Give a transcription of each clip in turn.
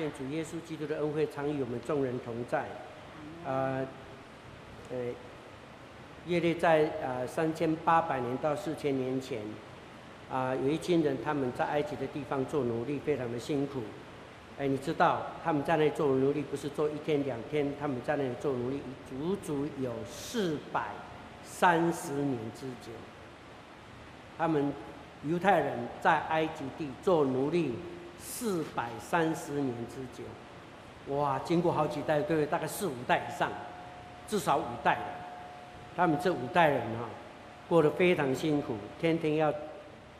愿主耶稣基督的恩惠常与我们众人同在。啊，呃，耶利在啊三千八百年到四千年前，啊，有一群人他们在埃及的地方做奴隶，非常的辛苦。哎，你知道他们在那里做奴隶不是做一天两天，他们在那里做奴隶足足有四百三十年之久。他们犹太人在埃及地做奴隶。四百三十年之久，哇！经过好几代，各位大概四五代以上，至少五代。他们这五代人哈，过得非常辛苦，天天要，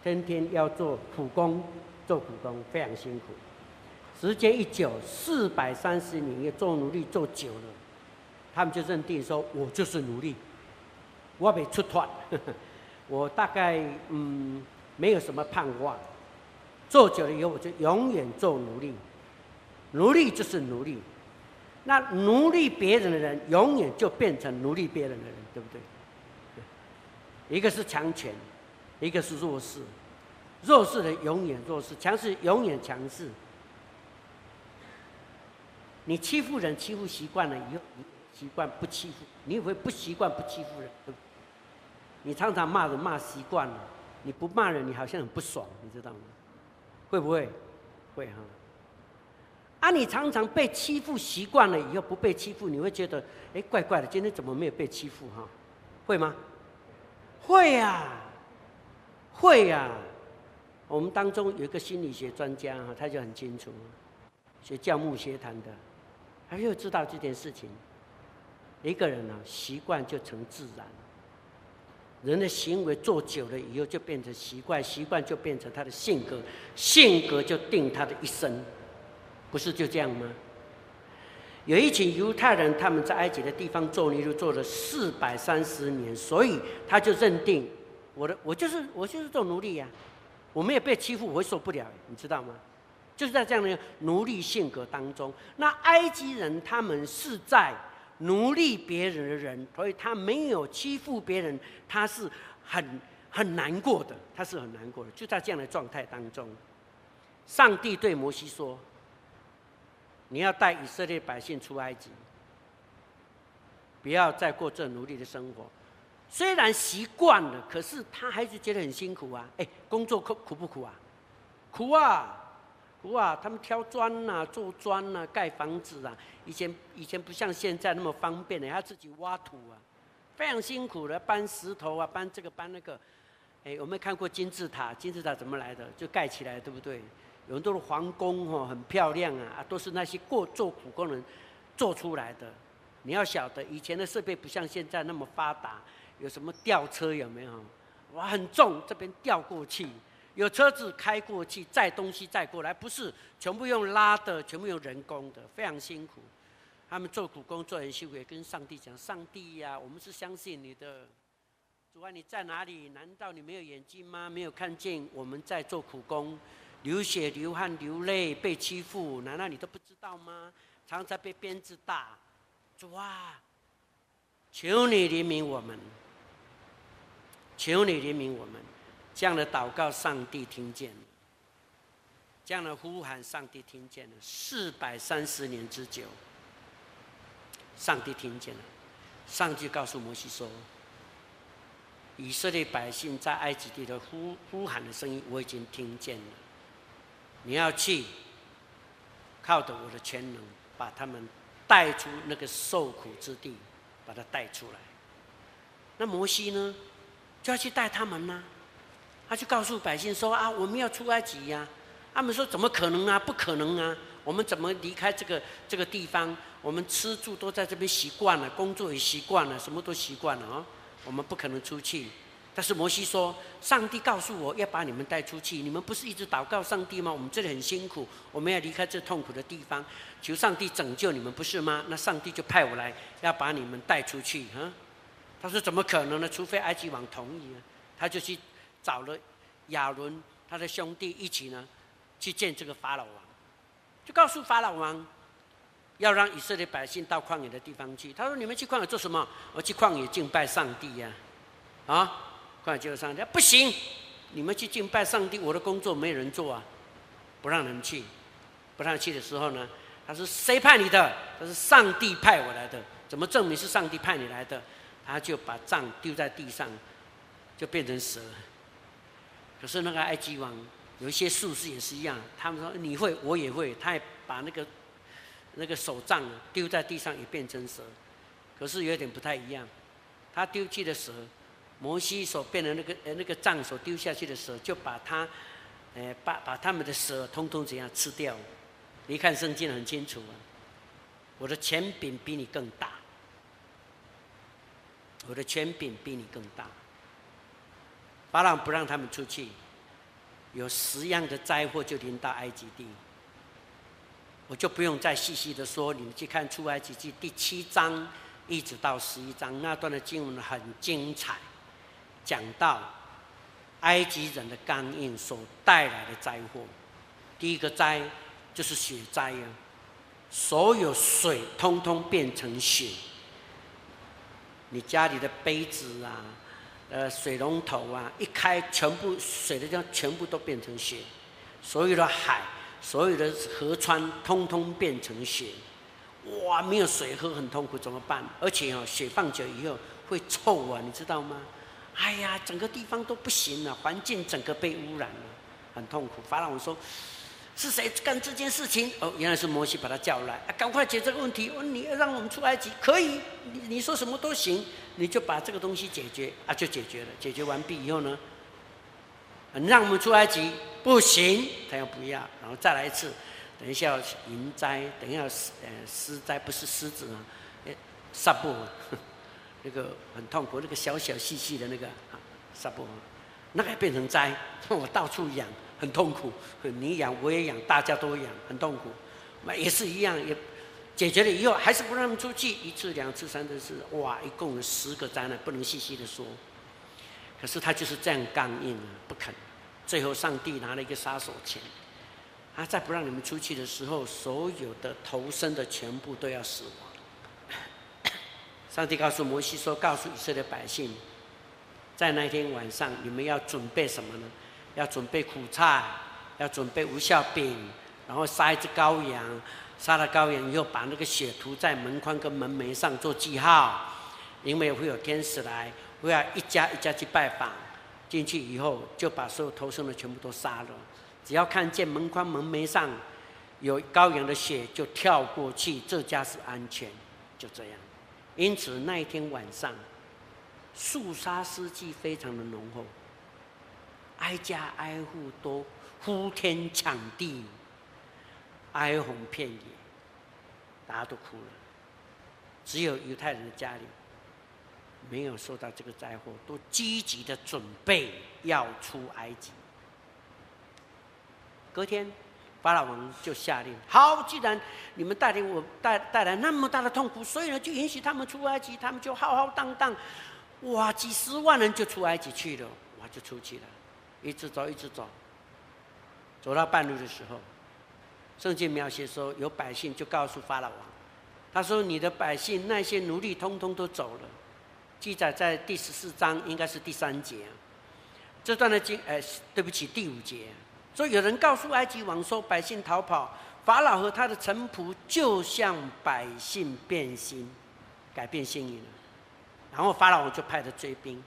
天天要做苦工，做苦工非常辛苦。时间一久，四百三十年也做奴隶做久了，他们就认定说，我就是奴隶，我被出脱，我大概嗯，没有什么盼望。做久了以后，我就永远做奴隶。奴隶就是奴隶，那奴隶别人的人，永远就变成奴隶别人的人，对不对？一个是强权，一个是弱势。弱势的永远弱势，强势永远强势。你欺负人欺负习惯了以后，习惯不欺负，你会不习惯不欺负人，你常常骂人骂习惯了，你不骂人，你好像很不爽，你知道吗？会不会？会哈。啊，你常常被欺负习惯了以后不被欺负，你会觉得哎，怪怪的，今天怎么没有被欺负哈？会吗？会呀，会呀。我们当中有一个心理学专家哈，他就很清楚，学教牧学谈的，他就知道这件事情。一个人呢，习惯就成自然。人的行为做久了以后，就变成习惯，习惯就变成他的性格，性格就定他的一生，不是就这样吗？有一群犹太人，他们在埃及的地方做奴隶，做了四百三十年，所以他就认定我的我就是我就是做奴隶呀，我没有被欺负，我会受不了，你知道吗？就是在这样的奴隶性格当中，那埃及人他们是在。奴隶别人的人，所以他没有欺负别人，他是很很难过的，他是很难过的。就在这样的状态当中，上帝对摩西说：“你要带以色列百姓出埃及，不要再过这奴隶的生活。虽然习惯了，可是他还是觉得很辛苦啊！哎，工作苦苦不苦啊？苦啊！”哇，他们挑砖呐、做砖呐、盖房子啊。以前以前不像现在那么方便的，要自己挖土啊，非常辛苦的搬石头啊，搬这个搬那个。哎，有没有看过金字塔？金字塔怎么来的？就盖起来，对不对？有很多的皇宫哦，很漂亮啊，都是那些过做苦工人做出来的。你要晓得，以前的设备不像现在那么发达，有什么吊车有没有？哇，很重，这边吊过去。有车子开过去载东西载过来，不是全部用拉的，全部用人工的，非常辛苦。他们做苦工做很辛苦，也跟上帝讲：“上帝呀，我们是相信你的。主啊，你在哪里？难道你没有眼睛吗？没有看见我们在做苦工，流血流汗流泪被欺负？难道你都不知道吗？常常被鞭子打。主啊，求你怜悯我们，求你怜悯我们。”这样的祷告，上帝听见了；这样的呼喊，上帝听见了。四百三十年之久，上帝听见了。上帝告诉摩西说：“以色列百姓在埃及地的呼呼喊的声音，我已经听见了。你要去，靠着我的全能，把他们带出那个受苦之地，把他带出来。那摩西呢，就要去带他们呢。”他就告诉百姓说：“啊，我们要出埃及呀！”他们说：“怎么可能啊？不可能啊！我们怎么离开这个这个地方？我们吃住都在这边习惯了，工作也习惯了，什么都习惯了啊！我们不可能出去。”但是摩西说：“上帝告诉我要把你们带出去，你们不是一直祷告上帝吗？我们这里很辛苦，我们要离开这痛苦的地方，求上帝拯救你们，不是吗？那上帝就派我来要把你们带出去。”哈，他说：“怎么可能呢？除非埃及王同意啊！”他就去。找了亚伦他的兄弟一起呢，去见这个法老王，就告诉法老王，要让以色列百姓到旷野的地方去。他说：“你们去旷野做什么？我去旷野敬拜上帝呀！”啊，旷野敬拜上帝，不行，你们去敬拜上帝，我的工作没人做啊，不让人去，不让去的时候呢，他说谁派你的？他说上帝派我来的。怎么证明是上帝派你来的？他就把杖丢在地上，就变成蛇。可是那个埃及王有一些术士也是一样，他们说你会，我也会，他也把那个那个手杖丢在地上，也变成蛇。可是有点不太一样，他丢弃的蛇，摩西所变的那个呃那个杖所丢下去的蛇，就把他，呃把把他们的蛇通通怎样吃掉。你看圣经很清楚啊，我的权柄比你更大，我的权柄比你更大。法老不让他们出去，有十样的灾祸就临到埃及地。我就不用再细细的说，你们去看出埃及记第七章一直到十一章那段的经文很精彩，讲到埃及人的刚硬所带来的灾祸。第一个灾就是血灾啊，所有水通通变成血，你家里的杯子啊。呃，水龙头啊，一开，全部水的地方全部都变成血，所有的海，所有的河川，通通变成血，哇，没有水喝很痛苦，怎么办？而且哦，血放久以后会臭啊，你知道吗？哎呀，整个地方都不行了，环境整个被污染了，很痛苦。法老王说。是谁干这件事情？哦，原来是摩西把他叫来，啊，赶快解这个问题。哦，你要让我们出埃及，可以，你你说什么都行，你就把这个东西解决，啊，就解决了。解决完毕以后呢，让我们出埃及不行，他又不要，然后再来一次，等一下要迎灾，等一下施呃狮灾，不是狮子啊，哎，撒布，那个很痛苦，那个小小细细的那个啊，撒布，那个变成灾，我到处养。很痛苦，你养我也养，大家都养，很痛苦。那也是一样，也解决了以后，还是不让他们出去。一次、两次、三次、四，哇，一共有十个灾难，不能细细的说。可是他就是这样刚硬，不肯。最后，上帝拿了一个杀手钳，他在不让你们出去的时候，所有的头生的全部都要死亡。上帝告诉摩西说：“告诉以色列百姓，在那天晚上，你们要准备什么呢？”要准备苦菜，要准备无酵饼，然后杀一只羔羊，杀了羔羊以后，把那个血涂在门框跟门楣上做记号，因为会有天使来，会要一家一家去拜访，进去以后就把所有头生的全部都杀了，只要看见门框门楣上有羔羊的血，就跳过去，这家是安全，就这样。因此那一天晚上，肃杀之气非常的浓厚。挨家挨户都呼天抢地，哀鸿遍野，大家都哭了。只有犹太人的家里没有受到这个灾祸，都积极的准备要出埃及。隔天，法老王就下令：好，既然你们带领我带带来那么大的痛苦，所以呢，就允许他们出埃及。他们就浩浩荡荡，哇，几十万人就出埃及去了，哇，就出去了。一直走，一直走，走到半路的时候，圣经描写说，有百姓就告诉法老王，他说：“你的百姓那些奴隶通通都走了。”记载在第十四章，应该是第三节。这段的经，哎，对不起，第五节。说有人告诉埃及王说，百姓逃跑，法老和他的臣仆就向百姓变心，改变心意了。然后法老王就派了追兵。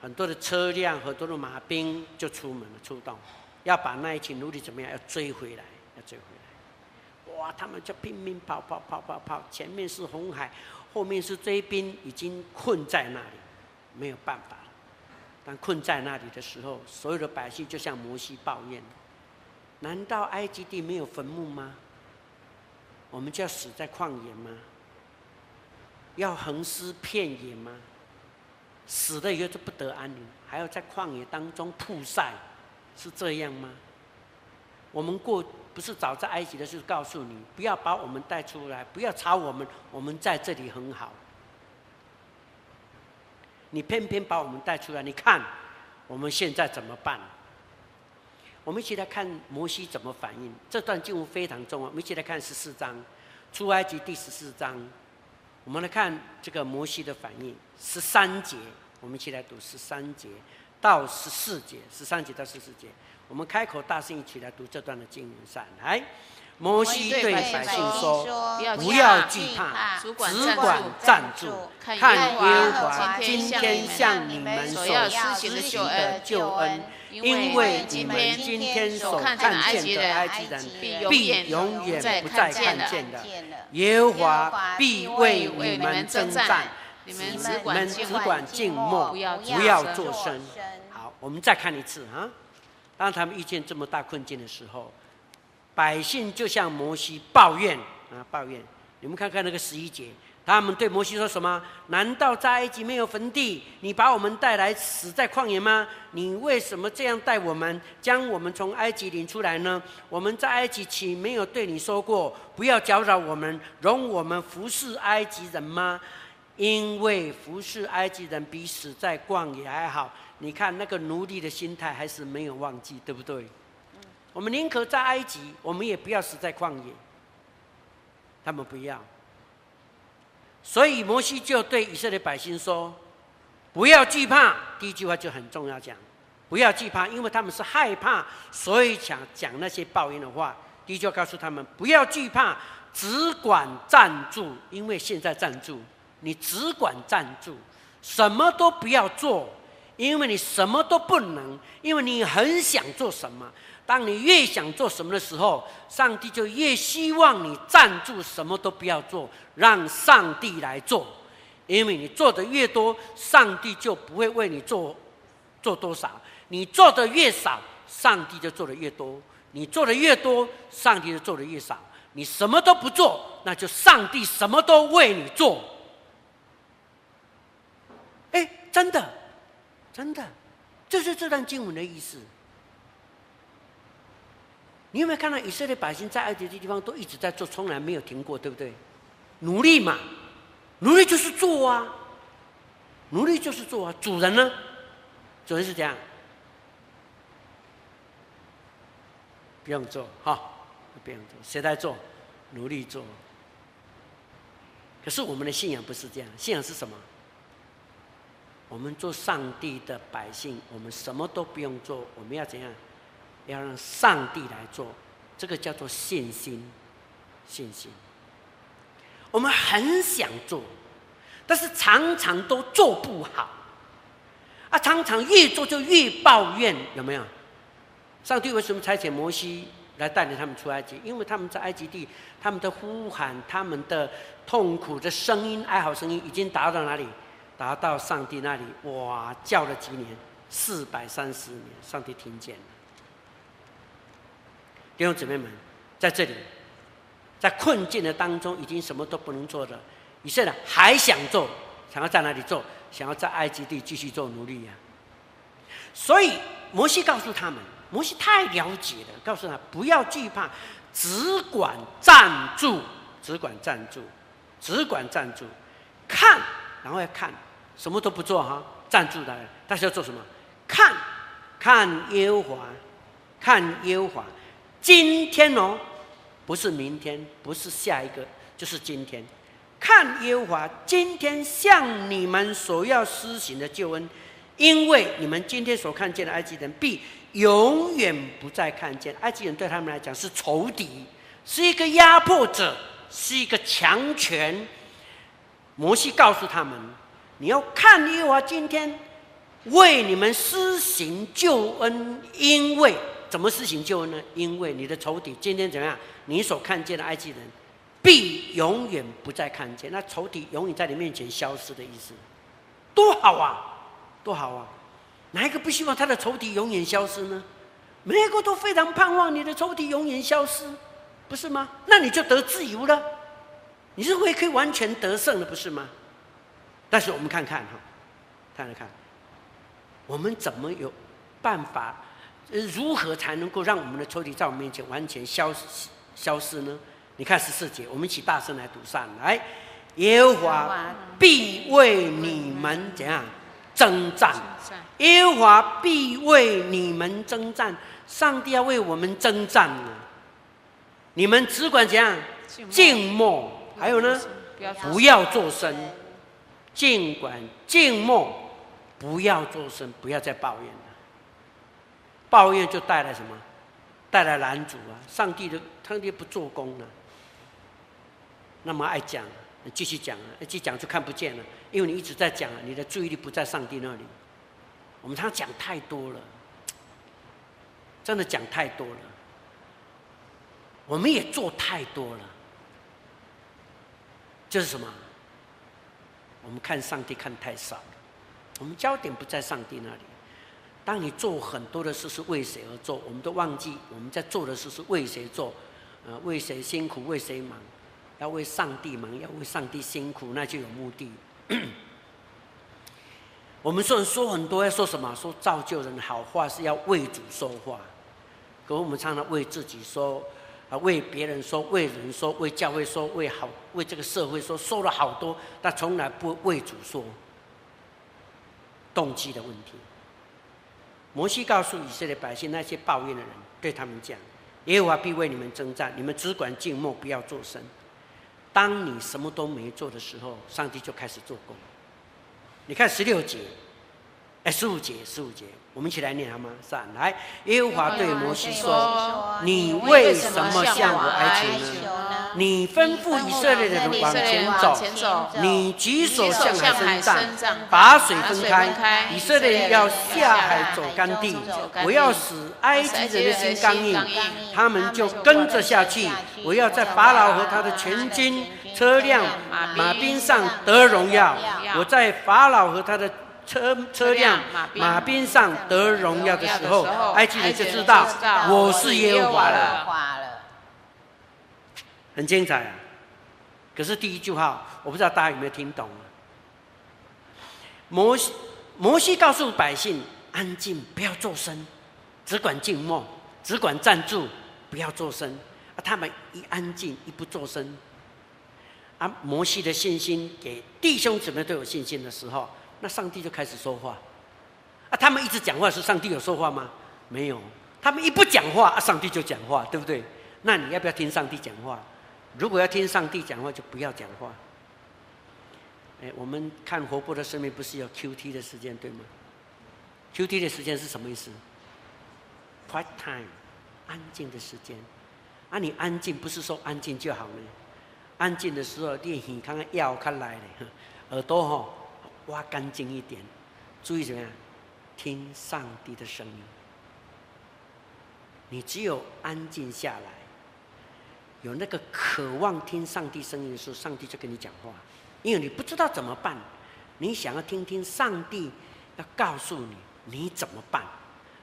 很多的车辆，很多的马兵就出门了，出动，要把那一群奴隶怎么样？要追回来，追回来。哇，他们就拼命跑，跑，跑，跑，跑。前面是红海，后面是追兵，已经困在那里，没有办法了。当困在那里的时候，所有的百姓就向摩西抱怨：难道埃及地没有坟墓吗？我们就要死在旷野吗？要横尸遍野吗？死了以后就不得安宁，还要在旷野当中曝晒，是这样吗？我们过不是早在埃及的时候告诉你，不要把我们带出来，不要吵我们，我们在这里很好。你偏偏把我们带出来，你看我们现在怎么办？我们一起来看摩西怎么反应。这段经文非常重要，我们一起来看十四章，出埃及第十四章。我们来看这个摩西的反应，十三节，我们一起来读十三节到十四节，十三节到十四节，我们开口大声一起来读这段的经文上来。摩西对百姓说：“不要惧怕，只管站住，看耶和华今天向你们所施行的救恩。因为你们今天所看见的埃及人，必永远不再看见的。耶和华必为你们征战，你们只管静默，不要作声。”好，我们再看一次啊！当他们遇见这么大困境的时候。百姓就向摩西抱怨啊，抱怨！你们看看那个十一节，他们对摩西说什么？难道在埃及没有坟地？你把我们带来死在旷野吗？你为什么这样待我们，将我们从埃及领出来呢？我们在埃及岂没有对你说过，不要搅扰我们，容我们服侍埃及人吗？因为服侍埃及人比死在旷野还好。你看那个奴隶的心态还是没有忘记，对不对？我们宁可在埃及，我们也不要死在旷野。他们不要，所以摩西就对以色列百姓说：“不要惧怕。”第一句话就很重要，讲“不要惧怕”，因为他们是害怕，所以想讲那些抱怨的话。第一句话告诉他们：“不要惧怕，只管站住。”因为现在站住，你只管站住，什么都不要做，因为你什么都不能，因为你很想做什么。当你越想做什么的时候，上帝就越希望你站住，什么都不要做，让上帝来做。因为你做的越多，上帝就不会为你做做多少；你做的越少，上帝就做的越多；你做的越多，上帝就做的越少。你什么都不做，那就上帝什么都为你做。哎，真的，真的，这是这段经文的意思。你有没有看到以色列百姓在埃及的地方都一直在做，从来没有停过，对不对？奴隶嘛，奴隶就是做啊，奴隶就是做啊。主人呢？主人是这样，不用做，哈，不用做，谁在做？奴隶做。可是我们的信仰不是这样，信仰是什么？我们做上帝的百姓，我们什么都不用做，我们要怎样？要让上帝来做，这个叫做信心。信心，我们很想做，但是常常都做不好。啊，常常越做就越抱怨，有没有？上帝为什么差遣摩西来带领他们出埃及？因为他们在埃及地，他们的呼喊、他们的痛苦的声音、哀嚎声音，已经达到哪里？达到上帝那里。哇，叫了几年？四百三十年，上帝听见了。弟兄姊妹们，在这里，在困境的当中，已经什么都不能做了。以色列还想做，想要在哪里做？想要在埃及地继续做奴隶呀、啊。所以摩西告诉他们，摩西太了解了，告诉他不要惧怕，只管站住，只管站住，只管站住，看，然后要看，什么都不做哈，站住的，但是要做什么？看，看耶和华，看耶和华。今天哦，不是明天，不是下一个，就是今天。看耶和华今天向你们所要施行的救恩，因为你们今天所看见的埃及人，必永远不再看见。埃及人对他们来讲是仇敌，是一个压迫者，是一个强权。摩西告诉他们：你要看耶和华今天为你们施行救恩，因为。怎么施行救恩呢？因为你的仇敌今天怎么样？你所看见的埃及人，必永远不再看见。那仇敌永远在你面前消失的意思，多好啊，多好啊！哪一个不希望他的仇敌永远消失呢？每一个都非常盼望你的仇敌永远消失，不是吗？那你就得自由了，你是会可以完全得胜的，不是吗？但是我们看看哈，看看看，我们怎么有办法？如何才能够让我们的仇敌在我们面前完全消失消失呢？你看十四节，我们一起大声来读上来，耶和华必为你们怎样征战？耶和华必为你们征战。上帝要为我们征战呢。你们只管怎样静默，还有呢，不要作声，尽管静默，不要作声，不要再抱怨了。抱怨就带来什么？带来拦阻啊！上帝的上帝不做工了，那么爱讲，继续讲啊，继续讲就看不见了，因为你一直在讲，你的注意力不在上帝那里。我们常讲太多了，真的讲太多了，我们也做太多了，就是什么？我们看上帝看太少，我们焦点不在上帝那里。当你做很多的事是为谁而做？我们都忘记我们在做的事是为谁做？呃，为谁辛苦？为谁忙？要为上帝忙，要为上帝辛苦，那就有目的。我们说说很多，要说什么？说造就人好话是要为主说话，可我们常常为自己说，为别人说，为人说，为教会说，为好，为这个社会说，说了好多，但从来不为主说。动机的问题。摩西告诉以色列百姓，那些抱怨的人，对他们讲：“耶和华必为你们征战，你们只管静默，不要作声。当你什么都没做的时候，上帝就开始做工。你看十六节，哎，十五节，十五节，我们一起来念好吗？上来，耶和华对摩西说：你为什么向我哀求呢？”你吩咐以色列人往前走，你举手向海伸杖，把水分开。以色列人要下海走干地，我要使埃及人的心刚硬，他们就跟着下去。我要在法老和他的全军、车辆、马兵上得荣耀。我在法老和他的车车辆、马兵上得荣耀的时候，埃及人就知道我是耶和华了。很精彩啊！可是第一句话，我不知道大家有没有听懂啊？摩西摩西告诉百姓：安静，不要作声，只管静默，只管站住，不要作声。啊，他们一安静，一不作声，啊，摩西的信心给弟兄姊妹都有信心的时候，那上帝就开始说话。啊，他们一直讲话，是上帝有说话吗？没有。他们一不讲话，啊，上帝就讲话，对不对？那你要不要听上帝讲话？如果要听上帝讲话，就不要讲话。哎，我们看活泼的生命不是有 QT 的时间对吗？QT 的时间是什么意思？Quiet time，安静的时间。啊，你安静不是说安静就好了。安静的时候，你耳看看药看来的，耳朵哈挖干净一点，注意怎么样？听上帝的声音。你只有安静下来。有那个渴望听上帝声音的时候，上帝就跟你讲话，因为你不知道怎么办，你想要听听上帝要告诉你你怎么办，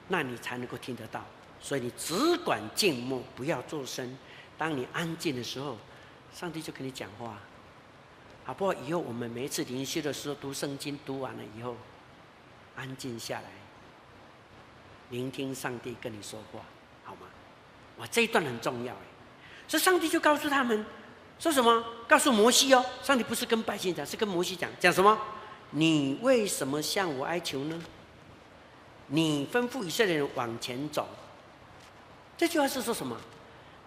那你才能够听得到。所以你只管静默，不要作声。当你安静的时候，上帝就跟你讲话。好不好？以后我们每一次灵修的时候读圣经，读完了以后，安静下来，聆听上帝跟你说话，好吗？哇，这一段很重要哎。所以上帝就告诉他们，说什么？告诉摩西哦，上帝不是跟百姓讲，是跟摩西讲。讲什么？你为什么向我哀求呢？你吩咐以色列人往前走。这句话是说什么？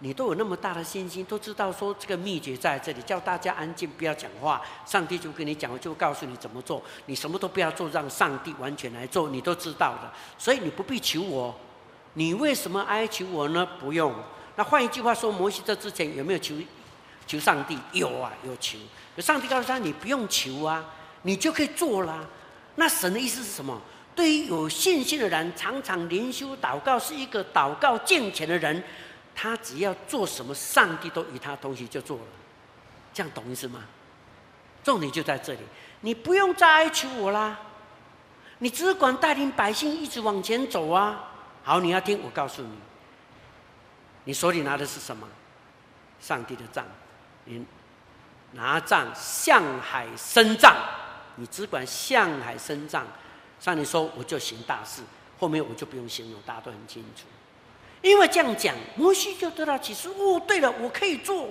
你都有那么大的信心，都知道说这个秘诀在这里，叫大家安静，不要讲话。上帝就跟你讲，就告诉你怎么做。你什么都不要做，让上帝完全来做，你都知道的。所以你不必求我。你为什么哀求我呢？不用。那换一句话说，摩西这之前有没有求求上帝？有啊，有求。上帝告诉他：“你不用求啊，你就可以做啦。”那神的意思是什么？对于有信心的人，常常灵修祷告，是一个祷告敬虔的人，他只要做什么，上帝都与他同行，就做了。这样懂意思吗？重点就在这里，你不用再哀求我啦，你只管带领百姓一直往前走啊。好，你要听，我告诉你。你手里拿的是什么？上帝的杖，你拿杖向海伸杖，你只管向海伸杖。上帝说我就行大事，后面我就不用形容，大家都很清楚。因为这样讲，摩西就得到启示。哦，对了，我可以做，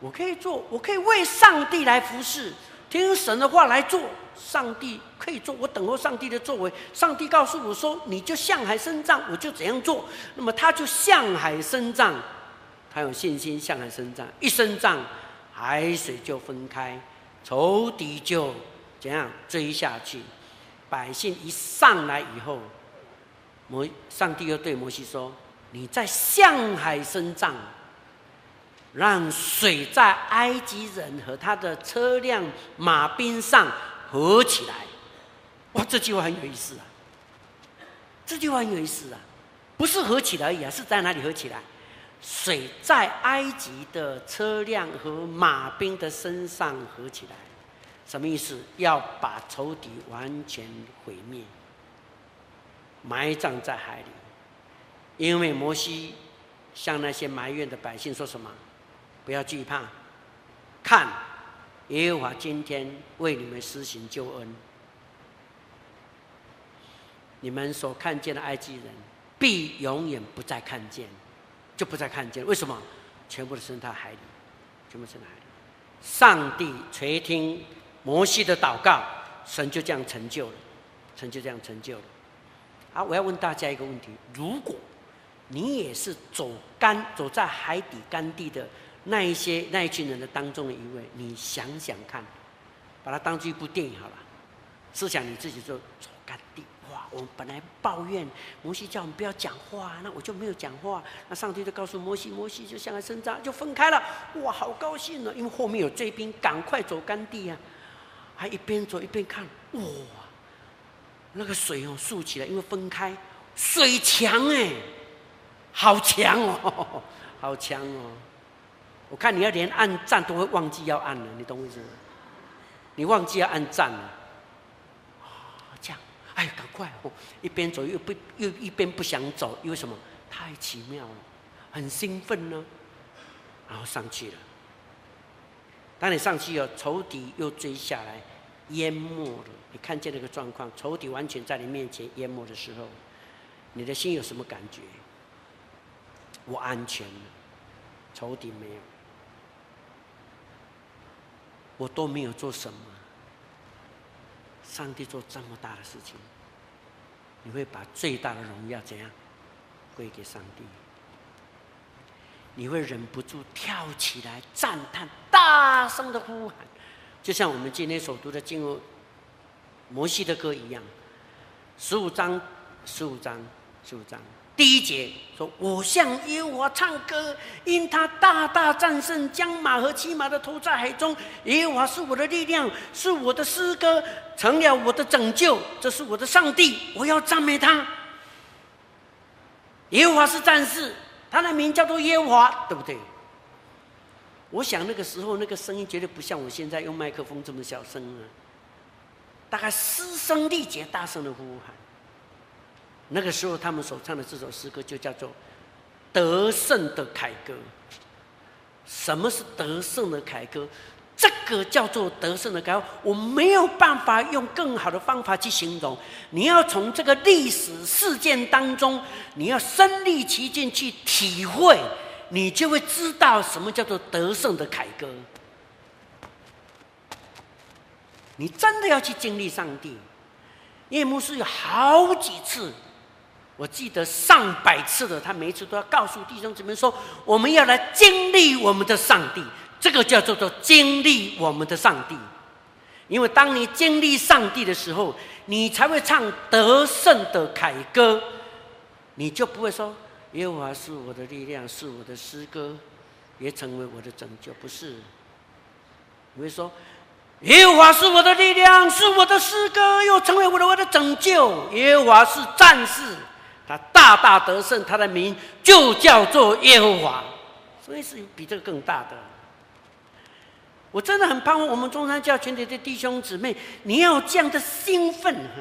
我可以做，我可以为上帝来服侍。听神的话来做，上帝可以做，我等候上帝的作为。上帝告诉我说：“你就向海伸杖，我就怎样做。”那么他就向海伸杖，他有信心向海伸张，一伸张，海水就分开，仇敌就怎样追下去。百姓一上来以后，摩上帝又对摩西说：“你在向海伸杖，让水在埃及人和他的车辆马兵上合起来。哇，这句话很有意思啊！这句话很有意思啊，不是合起来而已啊，是在哪里合起来？水在埃及的车辆和马兵的身上合起来，什么意思？要把仇敌完全毁灭，埋葬在海里。因为摩西向那些埋怨的百姓说什么？不要惧怕，看，耶和华今天为你们施行救恩。你们所看见的埃及人，必永远不再看见，就不再看见。为什么？全部都生在海里，全部生在海里。上帝垂听摩西的祷告，神就这样成就了，神就这样成就了。好，我要问大家一个问题：如果你也是走干走在海底干地的那一些那一群人的当中的一位，你想想看，把它当做一部电影好了，试想你自己就走干地。哇！我们本来抱怨摩西叫我们不要讲话，那我就没有讲话。那上帝就告诉摩西，摩西就向海伸张，就分开了。哇，好高兴呢，因为后面有追兵，赶快走干地啊！还一边走一边看，哇，那个水哦竖起来，因为分开，水强哎，好强哦，好强哦！我看你要连按赞都会忘记要按了，你懂我意思吗？你忘记要按赞了。这样哎，赶快哦！一边走又不又一边不想走，因为什么？太奇妙了，很兴奋呢。然后上去了。当你上去了，仇敌又追下来，淹没了。你看见那个状况，仇敌完全在你面前淹没的时候，你的心有什么感觉？我安全了，仇敌没有，我都没有做什么。上帝做这么大的事情，你会把最大的荣耀怎样归给上帝？你会忍不住跳起来赞叹，大声的呼喊，就像我们今天所读的经文摩西的歌一样。十五章，十五章，十五章。第一节说：“我向耶和华唱歌，因他大大战胜，将马和骑马的投在海中。耶和华是我的力量，是我的诗歌，成了我的拯救。这是我的上帝，我要赞美他。耶和华是战士，他的名叫做耶和华，对不对？我想那个时候那个声音绝对不像我现在用麦克风这么小声啊，大概嘶声力竭，大声的呼喊。”那个时候，他们所唱的这首诗歌就叫做“得胜的凯歌”。什么是得胜的凯歌？这个叫做得胜的凯歌，我没有办法用更好的方法去形容。你要从这个历史事件当中，你要身历其境去体会，你就会知道什么叫做得胜的凯歌。你真的要去经历上帝。叶牧师有好几次。我记得上百次的，他每一次都要告诉弟兄姊妹说：“我们要来经历我们的上帝，这个叫做做经历我们的上帝。因为当你经历上帝的时候，你才会唱得胜的凯歌，你就不会说耶和华是我的力量，是我的诗歌，也成为我的拯救。不是，你会说耶和华是我的力量，是我的诗歌，又成为我的我的拯救。耶和华是战士。”他大大得胜，他的名就叫做耶和华，所以是比这个更大的。我真的很盼望我们中山教群体的弟兄姊妹，你要这样的兴奋哈，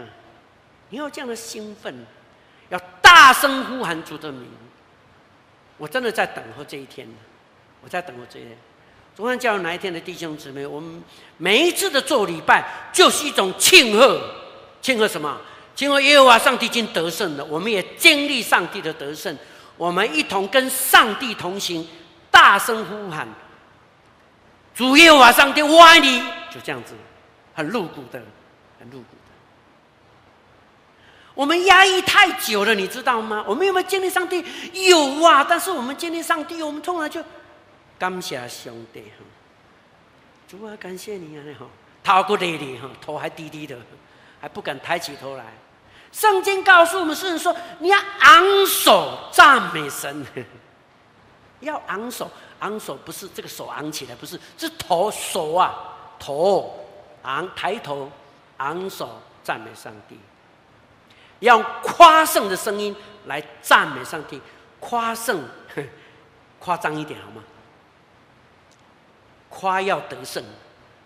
你要这样的兴奋，要大声呼喊主的名。我真的在等候这一天，我在等候这一天。中山教哪一天的弟兄姊妹，我们每一次的做礼拜，就是一种庆贺，庆贺什么？庆贺耶和华上帝已经得胜了，我们也经历上帝的得胜，我们一同跟上帝同行，大声呼喊：“主耶和华上帝，我爱你！”就这样子，很露骨的，很露骨。我们压抑太久了，你知道吗？我们有没有经历上帝？有啊，但是我们经历上帝，我们通常就感谢上帝哈，主啊，感谢你啊！你好，头还低低的，还不敢抬起头来。圣经告诉我们，是说你要昂首赞美神，要昂首，昂首不是这个手昂起来，不是，是头手啊，头昂抬头，昂首赞美上帝，要夸胜的声音来赞美上帝，夸胜，夸张一点好吗？夸耀得胜，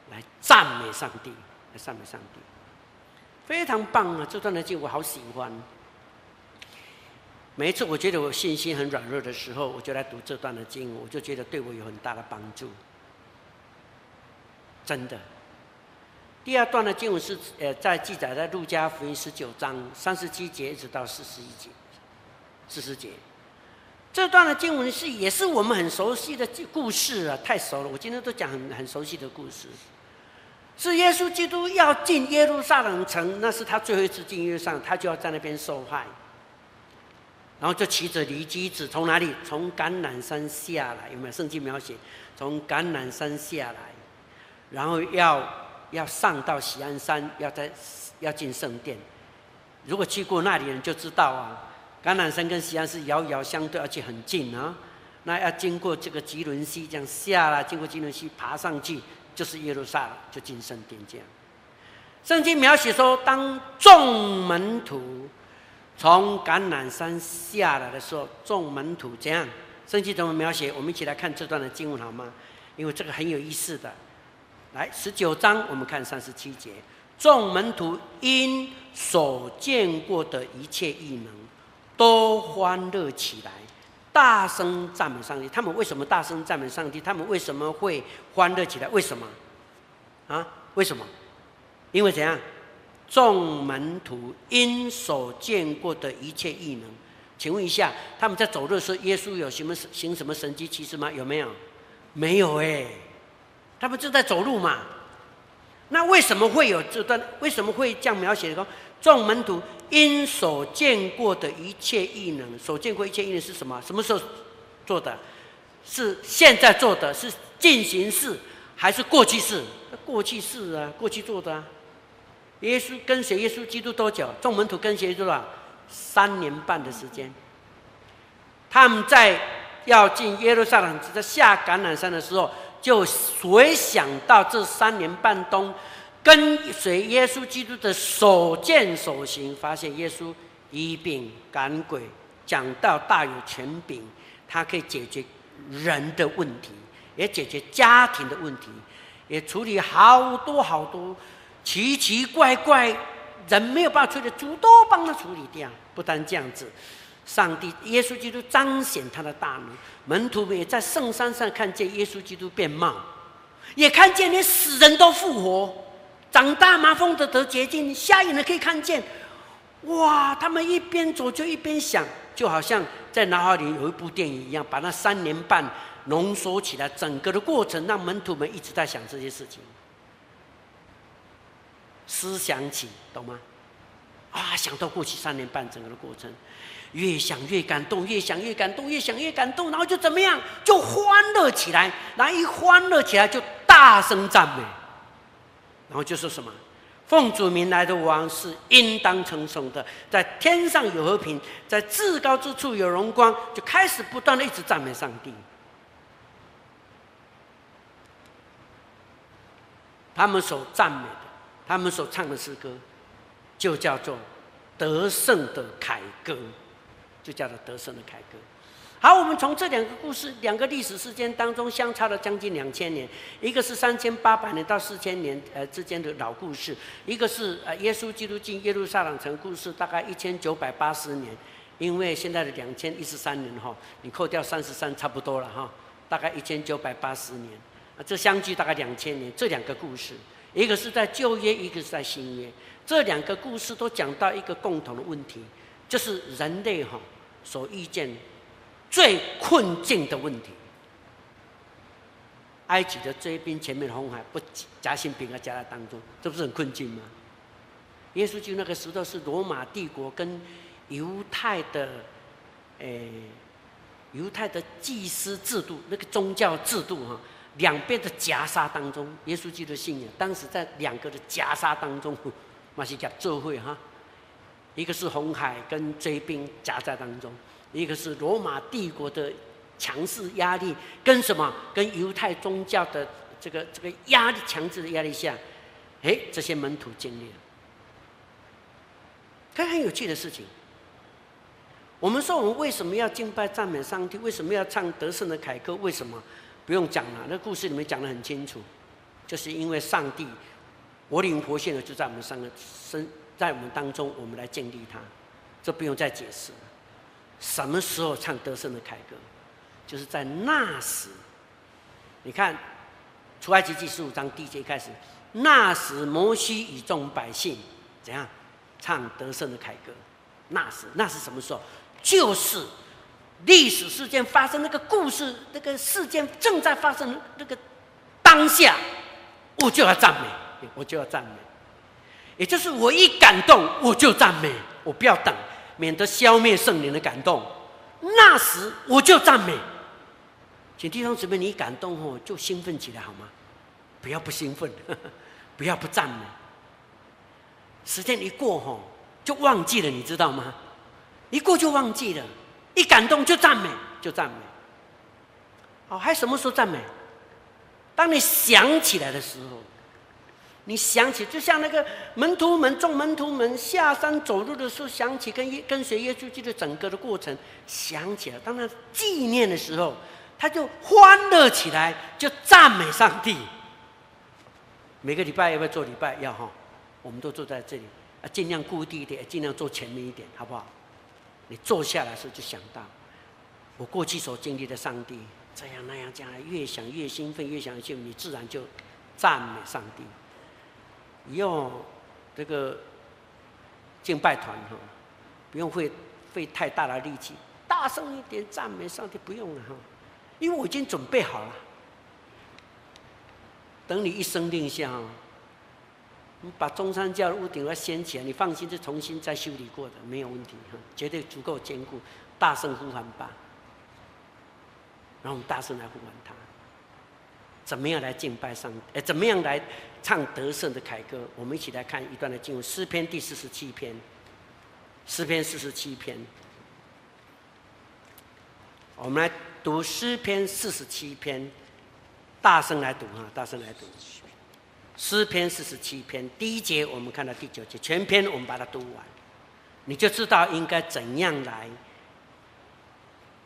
来赞美上帝，来赞美上帝。非常棒啊！这段的经我好喜欢。每一次我觉得我信心很软弱的时候，我就来读这段的经，我就觉得对我有很大的帮助。真的。第二段的经文是呃，在记载在路加福音十九章三十七节一直到四十一节，四十节。这段的经文是也是我们很熟悉的故事啊，太熟了。我今天都讲很很熟悉的故事。是耶稣基督要进耶路撒冷城，那是他最后一次进耶路撒冷，他就要在那边受害，然后就骑着驴驹子从哪里？从橄榄山下来，有没有圣经描写？从橄榄山下来，然后要要上到锡安山，要在要进圣殿。如果去过那里人就知道啊，橄榄山跟锡安是遥遥相对，而且很近啊。那要经过这个吉伦西，这样下来，经过吉伦西爬上去。就是耶路撒冷，就进圣殿这样。圣经描写说，当众门徒从橄榄山下来的时候，众门徒这样？圣经怎么描写？我们一起来看这段的经文好吗？因为这个很有意思的。来，十九章我们看三十七节，众门徒因所见过的一切异能，都欢乐起来。大声赞美上帝，他们为什么大声赞美上帝？他们为什么会欢乐起来？为什么？啊？为什么？因为怎样？众门徒因所见过的一切异能，请问一下，他们在走路的时候，耶稣有什么行什么神迹奇事吗？有没有？没有哎，他们正在走路嘛。那为什么会有这段？为什么会这样描写的？众门徒因所见过的一切异能，所见过一切异能是什么？什么时候做的？是现在做的，是进行式，还是过去式？过去式啊，过去做的啊。耶稣跟随耶稣基督多久？众门徒跟随多少？三年半的时间。他们在要进耶路撒冷，在下橄榄山的时候，就回想到这三年半冬。跟随耶稣基督的所见所行，发现耶稣医病赶鬼，讲道大有权柄，他可以解决人的问题，也解决家庭的问题，也处理好多好多奇奇怪怪人没有办法处理，主都帮他处理掉。不但这样子，上帝耶稣基督彰显他的大能，门徒们也在圣山上看见耶稣基督变貌，也看见连死人都复活。长大麻风的得洁净，瞎眼的可以看见。哇！他们一边走就一边想，就好像在脑海里有一部电影一样，把那三年半浓缩起来，整个的过程让门徒们一直在想这些事情。思想起，懂吗？啊，想到过去三年半整个的过程，越想越感动，越想越感动，越想越感动，然后就怎么样？就欢乐起来，然后一欢乐起来就大声赞美。然后就说什么，奉主名来的王是应当称颂的，在天上有和平，在至高之处有荣光，就开始不断的一直赞美上帝。他们所赞美的，他们所唱的诗歌，就叫做得胜的凯歌，就叫做得胜的凯歌。好，我们从这两个故事、两个历史事件当中相差了将近两千年，一个是三千八百年到四千年呃之间的老故事，一个是呃耶稣基督进耶路撒冷城故事，大概一千九百八十年，因为现在的两千一十三年哈，你扣掉三十三差不多了哈，大概一千九百八十年，啊，这相距大概两千年。这两个故事，一个是在旧约，一个是在新约，这两个故事都讲到一个共同的问题，就是人类哈所遇见。最困境的问题，埃及的追兵，前面的红海不夹心饼啊夹在当中，这不是很困境吗？耶稣就那个时候是罗马帝国跟犹太的，诶、欸，犹太的祭司制度那个宗教制度哈，两边的夹杀当中，耶稣基督的信仰当时在两个的夹杀当中，马西甲做会哈，一个是红海跟追兵夹在当中，一个是罗马帝国的强势压力，跟什么？跟犹太宗教的这个这个压力强制的压力下，哎，这些门徒经历了，这很有趣的事情。我们说，我们为什么要敬拜赞美上帝？为什么要唱得胜的凯歌？为什么？不用讲了，那故事里面讲得很清楚，就是因为上帝活灵活现的就在我们三个身，在我们当中，我们来建立它，这不用再解释了。什么时候唱得胜的凯歌？就是在那时。你看，出埃及记十五章第一节开始，那时摩西与众百姓怎样唱得胜的凯歌？那时，那是什么时候？就是历史事件发生那个故事，那个事件正在发生那个当下，我就要赞美，我就要赞美。也就是我一感动，我就赞美，我不要等，免得消灭圣灵的感动。那时我就赞美。请弟兄姊妹，你一感动哦，就兴奋起来好吗？不要不兴奋，不要不赞美。时间一过吼，就忘记了，你知道吗？一过就忘记了，一感动就赞美，就赞美。好，还什么时候赞美？当你想起来的时候，你想起，就像那个门徒们、众门徒们下山走路的时候，想起跟跟随耶稣基督整个的过程，想起来。当他纪念的时候，他就欢乐起来，就赞美上帝。每个礼拜要不要做礼拜？要哈，我们都坐在这里啊，尽量固定一点，尽量坐前面一点，好不好？你坐下来的时候就想到，我过去所经历的上帝，这样那样这样，越想越兴奋，越想越兴奋，你自然就赞美上帝。以后这个敬拜团哈，不用费费太大的力气，大声一点赞美上帝，不用了哈，因为我已经准备好了。等你一声令下。你把中山教的屋顶要掀起来，你放心，是重新再修理过的，没有问题哈，绝对足够坚固。大声呼唤吧，然后我们大声来呼唤他。怎么样来敬拜上帝？哎，怎么样来唱得胜的凯歌？我们一起来看一段的经文，诗篇第四十七篇。诗篇四十七篇，我们来读诗篇四十七篇，大声来读哈，大声来读。诗篇四十七篇第一节，我们看到第九节，全篇我们把它读完，你就知道应该怎样来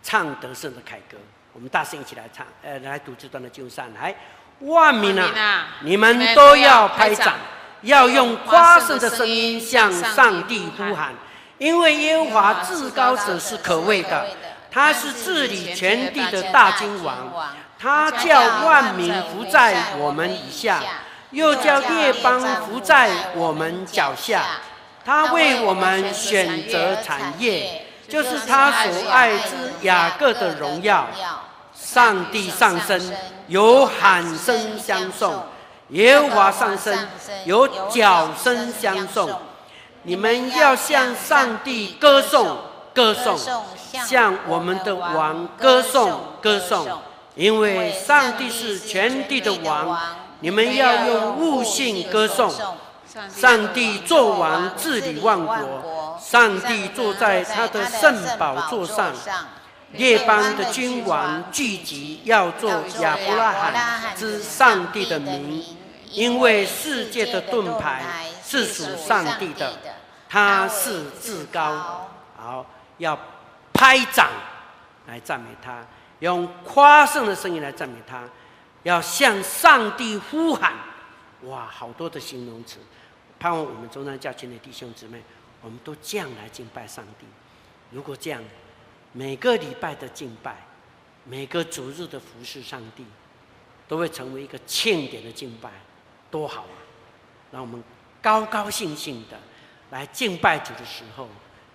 唱得胜的凯歌。我们大声一起来唱，呃，来读这段的经文，来，万民啊，你们都要拍掌，要用夸胜的声音向上帝呼喊，因为耶和华至高者是可畏的，他是治理全地的大君王，他叫万民伏在我们以下。又叫列邦伏在我们脚下，他为我们选择产业，就是他所爱之雅各的荣耀。上帝上升，有喊声相送；耶和华上升，有脚声相送。你们要向上帝歌颂，歌颂，向我们的王歌颂，歌颂，因为上帝是全地的王。你们要用悟性歌颂，上帝作王治理万国，上帝坐在他的圣宝座上，列邦的君王聚集，要做亚伯拉罕之上帝的名，因为世界的盾牌是属上帝的，他是至高。好，要拍掌来赞美他，用夸胜的声音来赞美他。要向上帝呼喊，哇，好多的形容词，盼望我们中山教区的弟兄姊妹，我们都这样来敬拜上帝。如果这样，每个礼拜的敬拜，每个主日的服侍上帝，都会成为一个庆典的敬拜，多好啊！让我们高高兴兴的来敬拜主的时候，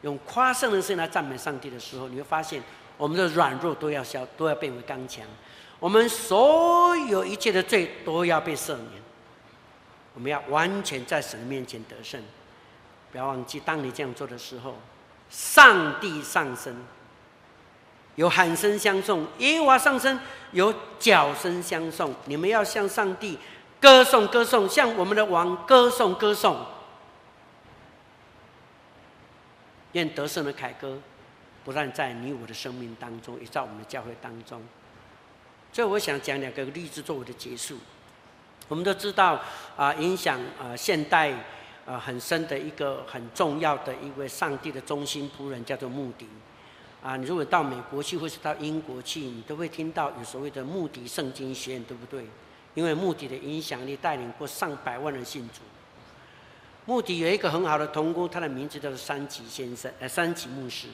用夸胜的声音来赞美上帝的时候，你会发现我们的软弱都要消，都要变为刚强。我们所有一切的罪都要被赦免，我们要完全在神面前得胜。不要忘记，当你这样做的时候，上帝上升，有喊声相送；耶和华上升，有脚声相送。你们要向上帝歌颂歌颂，向我们的王歌颂歌颂。愿得胜的凯歌，不但在你我的生命当中，也在我们的教会当中。所以，我想讲两个例子作为的结束。我们都知道啊，影响啊现代啊很深的一个很重要的一位上帝的忠心仆人，叫做穆迪。啊，你如果到美国去，或是到英国去，你都会听到有所谓的穆迪圣经学院，对不对？因为穆迪的影响力带领过上百万人信主。穆迪有一个很好的同工，他的名字叫做山崎先生，呃，山崎牧师。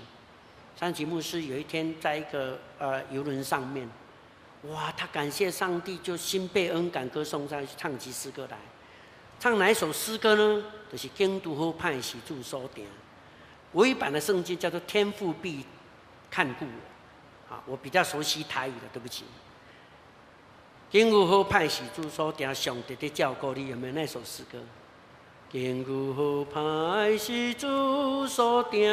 山崎牧师有一天在一个呃游轮上面，哇，他感谢上帝，就心被恩感歌颂上去唱起诗歌来。唱哪一首诗歌呢？就是京都好派喜住所定。唯一版的圣经叫做天父必看顾我。啊，我比较熟悉台语的，对不起。经过好派是主所定，上帝的照顾你，有没有那首诗歌？经过好派是主所定，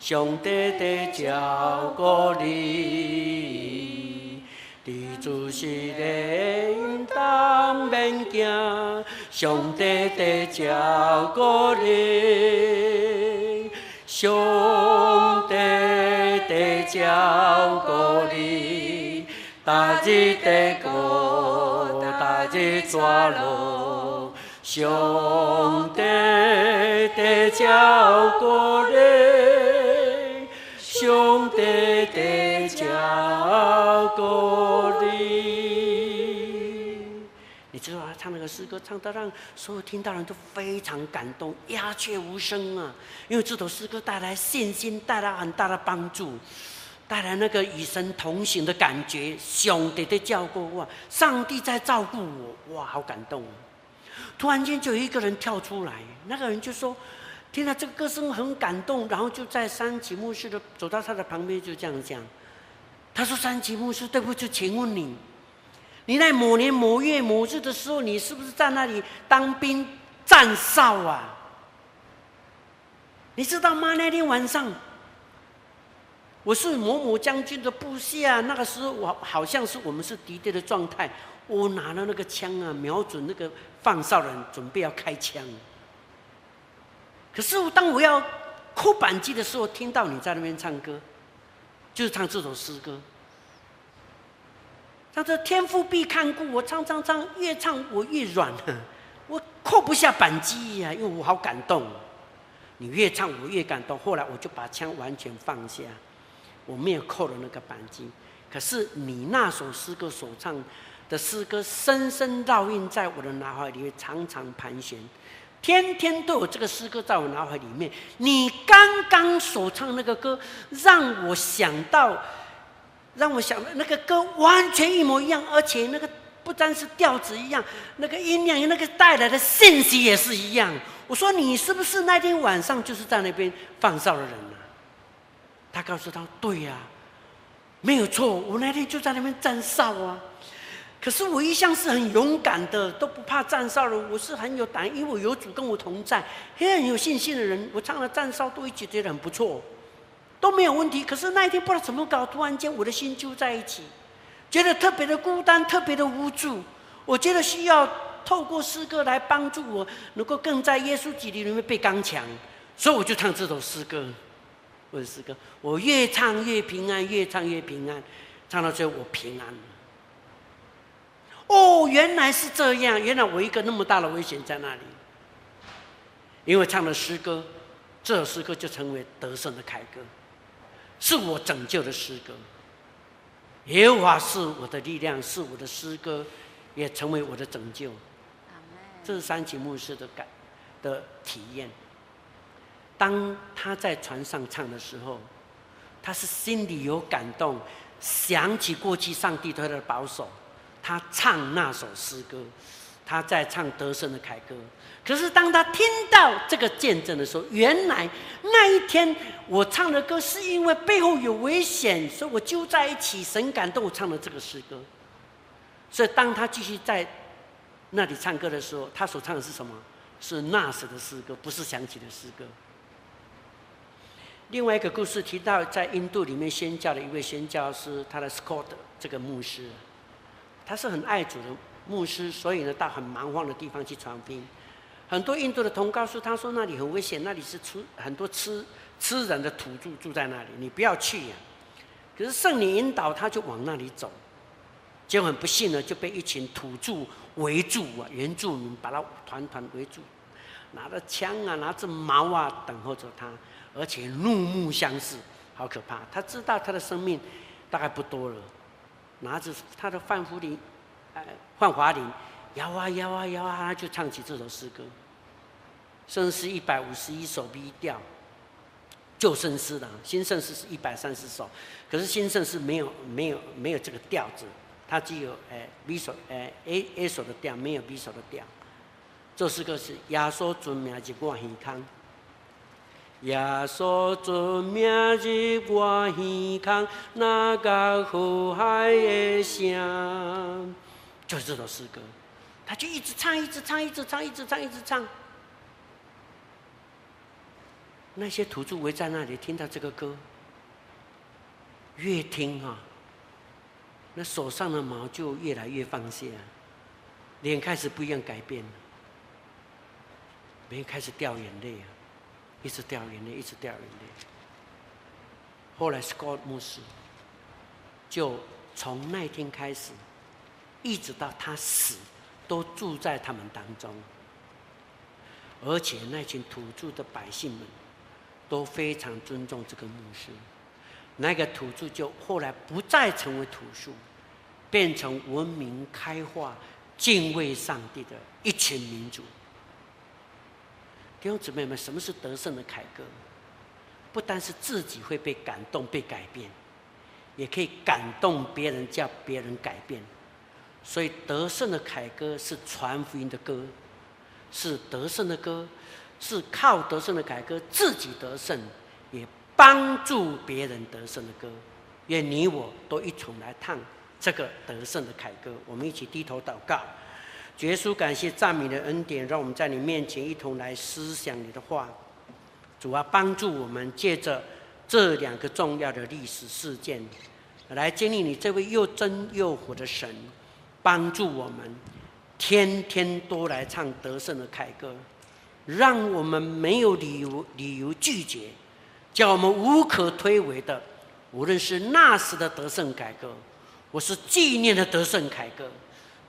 上帝的照顾你，你就是的应当免惊，上帝的照顾你，上帝的照顾你。大日的歌，大日抓路，上帝的照顾你，上帝的照顾你。唱那个诗歌，唱到让所有听到人都非常感动，鸦雀无声啊！因为这首诗歌带来信心，带来很大的帮助。带来那个与神同行的感觉，上帝的照顾我，上帝在照顾我，哇，好感动！突然间就有一个人跳出来，那个人就说：“听到这个歌声很感动。”然后就在山崎牧师的走到他的旁边，就这样讲：“他说，山崎牧师，对不起，请问你，你在某年某月某日的时候，你是不是在那里当兵站哨啊？你知道吗？那天晚上。”我是某某将军的部下，那个时候我好像是我们是敌对的状态，我拿了那个枪啊，瞄准那个放哨人，准备要开枪。可是当我要扣扳机的时候，听到你在那边唱歌，就是唱这首诗歌，他说天父必看顾我，唱唱唱，越唱我越软，我扣不下扳机呀，因为我好感动。你越唱我越感动，后来我就把枪完全放下。我没有扣了那个扳机，可是你那首诗歌所唱的诗歌，深深烙印在我的脑海里面，常常盘旋，天天都有这个诗歌在我脑海里面。你刚刚所唱那个歌，让我想到，让我想到那个歌完全一模一样，而且那个不单是调子一样，那个音量，那个带来的信息也是一样。我说你是不是那天晚上就是在那边放哨的人呢？他告诉他：“对呀、啊，没有错，我那天就在那边站哨啊。可是我一向是很勇敢的，都不怕站哨的。我是很有胆，因为我有主跟我同在，也很有信心的人。我唱了站哨都一直觉得很不错，都没有问题。可是那一天不知道怎么搞，突然间我的心揪在一起，觉得特别的孤单，特别的无助。我觉得需要透过诗歌来帮助我，能够更在耶稣基督里面被刚强。所以我就唱这首诗歌。”我的诗歌，我越唱越平安，越唱越平安，唱到最后我平安。哦，原来是这样，原来我一个那么大的危险在那里，因为唱了诗歌，这首诗歌就成为得胜的凯歌，是我拯救的诗歌。耶和华是我的力量，是我的诗歌，也成为我的拯救。这是三井牧师的感的体验。当他在船上唱的时候，他是心里有感动，想起过去上帝对他的保守，他唱那首诗歌，他在唱得胜的凯歌。可是当他听到这个见证的时候，原来那一天我唱的歌是因为背后有危险，所以我揪在一起，神感动我唱的这个诗歌。所以当他继续在那里唱歌的时候，他所唱的是什么？是那时的诗歌，不是想起的诗歌。另外一个故事提到，在印度里面宣教的一位宣教师，他的 Scott 这个牧师，他是很爱主的牧师，所以呢，到很蛮荒的地方去传福音。很多印度的同告诉他说，那里很危险，那里是出很多吃吃人的土著住在那里，你不要去呀、可是圣灵引导他，就往那里走，结果很不幸呢，就被一群土著围住啊，原住民把他团团围住，拿着枪啊，拿着矛啊，等候着他，而且怒目相视，好可怕。他知道他的生命大概不多了，拿着他的梵福铃，呃，梵华铃，摇啊摇啊摇啊，就唱起这首诗歌。圣诗一百五十一首 B 调。旧圣诗的新圣诗是一百三十首，可是新圣诗没有没有没有这个调子，它只有诶 B 首诶 A A 首的调，没有 B 首的调。这诗歌是耶稣尊名日我耳康，耶稣尊名日我耳康，那个呼海的声，就是这首诗歌，他就一直唱，一直唱，一直唱，一直唱，一直唱。那些土著围在那里，听到这个歌，越听啊，那手上的毛就越来越放下，脸开始不一样改变了，没开始掉眼泪啊，一直掉眼泪，一直掉眼泪。后来 Scott 牧师就从那天开始，一直到他死，都住在他们当中，而且那群土著的百姓们。都非常尊重这个牧师，那个土著就后来不再成为土著，变成文明开化、敬畏上帝的一群民族。弟兄姊妹们，什么是得胜的凯歌？不单是自己会被感动、被改变，也可以感动别人，叫别人改变。所以，得胜的凯歌是传福音的歌，是得胜的歌。是靠得胜的凯歌，自己得胜，也帮助别人得胜的歌。愿你我都一同来唱这个得胜的凯歌。我们一起低头祷告，耶稣，感谢赞美的恩典，让我们在你面前一同来思想你的话。主啊，帮助我们借着这两个重要的历史事件，来经历你这位又真又活的神，帮助我们天天都来唱得胜的凯歌。让我们没有理由理由拒绝，叫我们无可推诿的，无论是那时的得胜凯歌，我是纪念的得胜凯歌，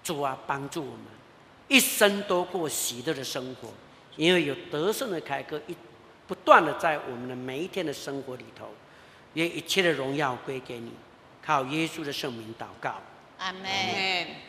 主啊，帮助我们一生都过喜乐的生活，因为有得胜的凯歌一不断的在我们的每一天的生活里头，愿一切的荣耀归给你，靠耶稣的圣名祷告，阿门。